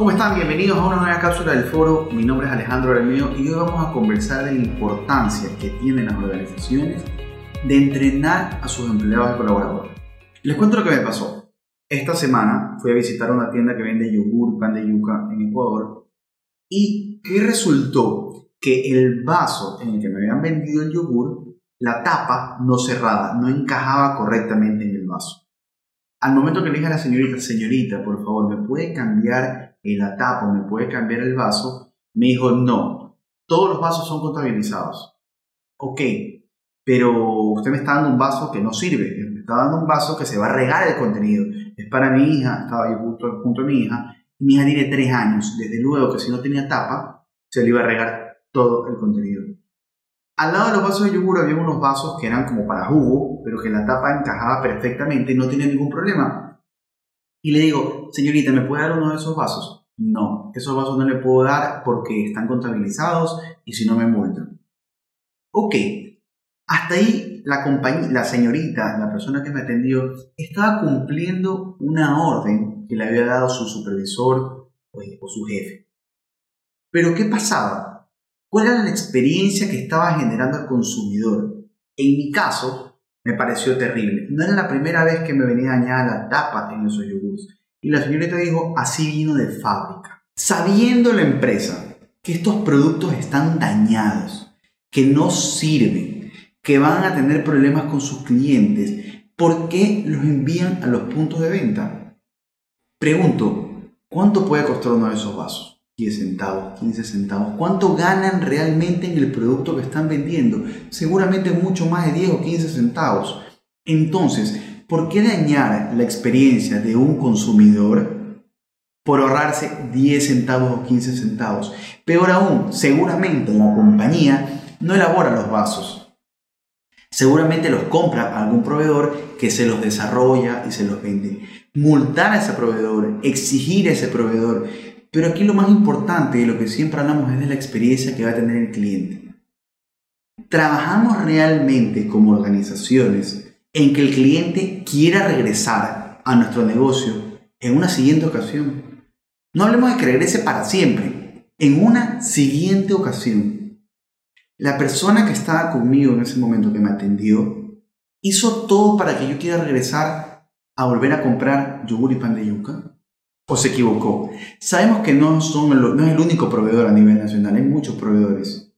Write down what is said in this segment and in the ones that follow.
¿Cómo están? Bienvenidos a una nueva cápsula del foro. Mi nombre es Alejandro Armeo y hoy vamos a conversar de la importancia que tienen las organizaciones de entrenar a sus empleados y colaboradores. Les cuento lo que me pasó. Esta semana fui a visitar una tienda que vende yogur, pan de yuca en Ecuador y ¿qué resultó? Que el vaso en el que me habían vendido el yogur, la tapa no cerrada, no encajaba correctamente en el vaso. Al momento que le dije a la señorita, señorita, por favor, ¿me puede cambiar la tapa, me puede cambiar el vaso? Me dijo, no, todos los vasos son contabilizados. Ok, pero usted me está dando un vaso que no sirve, me está dando un vaso que se va a regar el contenido. Es para mi hija, estaba yo justo junto a mi hija, mi hija tiene tres años, desde luego que si no tenía tapa, se le iba a regar todo el contenido. Al lado de los vasos de yogur había unos vasos que eran como para jugo, pero que la tapa encajaba perfectamente y no tenía ningún problema. Y le digo, señorita, ¿me puede dar uno de esos vasos? No, esos vasos no le puedo dar porque están contabilizados y si no me multan. Ok, hasta ahí la, compañía, la señorita, la persona que me atendió, estaba cumpliendo una orden que le había dado su supervisor o su jefe. Pero ¿qué pasaba? ¿Cuál era la experiencia que estaba generando el consumidor? En mi caso, me pareció terrible. No era la primera vez que me venía dañada la tapa en esos yogures. Y la señorita dijo, así vino de fábrica. Sabiendo la empresa que estos productos están dañados, que no sirven, que van a tener problemas con sus clientes, ¿por qué los envían a los puntos de venta? Pregunto, ¿cuánto puede costar uno de esos vasos? 10 centavos, 15 centavos. ¿Cuánto ganan realmente en el producto que están vendiendo? Seguramente mucho más de 10 o 15 centavos. Entonces, ¿por qué dañar la experiencia de un consumidor por ahorrarse 10 centavos o 15 centavos? Peor aún, seguramente la compañía no elabora los vasos. Seguramente los compra algún proveedor que se los desarrolla y se los vende. Multar a ese proveedor, exigir a ese proveedor, pero aquí lo más importante y lo que siempre hablamos es de la experiencia que va a tener el cliente. Trabajamos realmente como organizaciones en que el cliente quiera regresar a nuestro negocio en una siguiente ocasión. No hablemos de que regrese para siempre, en una siguiente ocasión. La persona que estaba conmigo en ese momento que me atendió hizo todo para que yo quiera regresar a volver a comprar yogur y pan de yuca o se equivocó. Sabemos que no, son, no es el único proveedor a nivel nacional, hay muchos proveedores.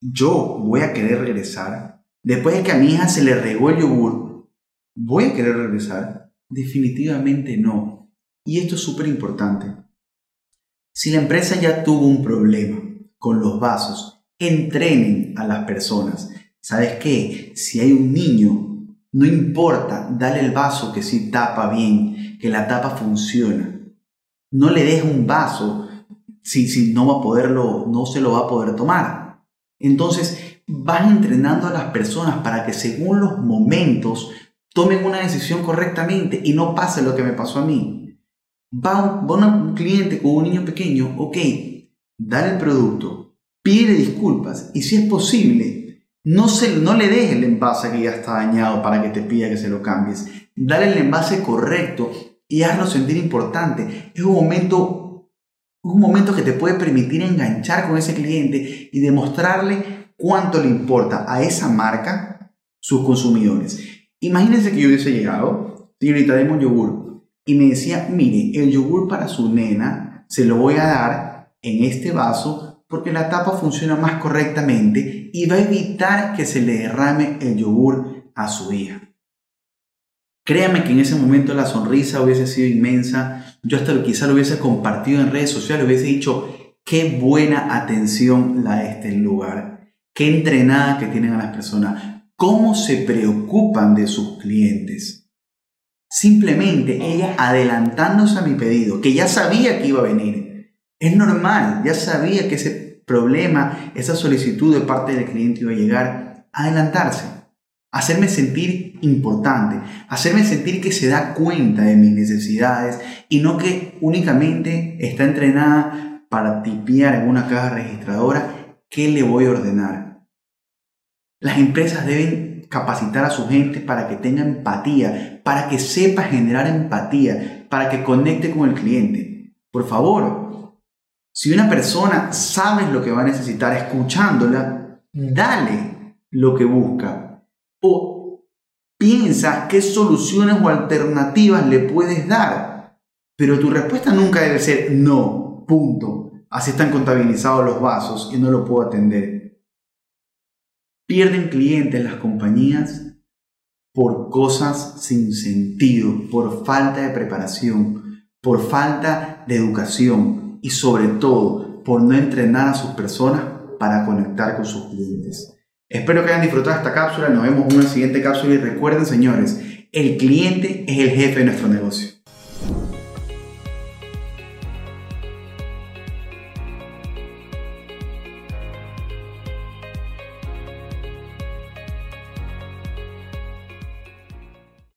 Yo voy a querer regresar. Después de que a mi hija se le regó el yogur, ¿voy a querer regresar? Definitivamente no. Y esto es súper importante. Si la empresa ya tuvo un problema con los vasos, entrenen a las personas. ¿Sabes qué? Si hay un niño, no importa, dale el vaso que sí tapa bien, que la tapa funciona no le des un vaso si, si no, va a poderlo, no se lo va a poder tomar. Entonces, vas entrenando a las personas para que según los momentos tomen una decisión correctamente y no pase lo que me pasó a mí. Va un, un cliente con un niño pequeño, ok, dale el producto, pide disculpas y si es posible, no, se, no le des el envase que ya está dañado para que te pida que se lo cambies. Dale el envase correcto y hazlo sentir importante. Es un momento, un momento que te puede permitir enganchar con ese cliente y demostrarle cuánto le importa a esa marca sus consumidores. Imagínense que yo hubiese llegado, señorita, deme un yogur, y me decía, mire, el yogur para su nena se lo voy a dar en este vaso porque la tapa funciona más correctamente y va a evitar que se le derrame el yogur a su hija. Créame que en ese momento la sonrisa hubiese sido inmensa. Yo hasta quizá lo hubiese compartido en redes sociales, hubiese dicho, qué buena atención la de este lugar, qué entrenada que tienen a las personas, cómo se preocupan de sus clientes. Simplemente ella adelantándose a mi pedido, que ya sabía que iba a venir. Es normal, ya sabía que ese problema, esa solicitud de parte del cliente iba a llegar, adelantarse hacerme sentir importante, hacerme sentir que se da cuenta de mis necesidades y no que únicamente está entrenada para tipear en una caja registradora qué le voy a ordenar. Las empresas deben capacitar a su gente para que tenga empatía, para que sepa generar empatía, para que conecte con el cliente. Por favor, si una persona sabe lo que va a necesitar escuchándola, dale lo que busca. O piensa qué soluciones o alternativas le puedes dar. Pero tu respuesta nunca debe ser no, punto. Así están contabilizados los vasos y no lo puedo atender. Pierden clientes las compañías por cosas sin sentido, por falta de preparación, por falta de educación y sobre todo por no entrenar a sus personas para conectar con sus clientes. Espero que hayan disfrutado esta cápsula, nos vemos en una siguiente cápsula y recuerden señores, el cliente es el jefe de nuestro negocio.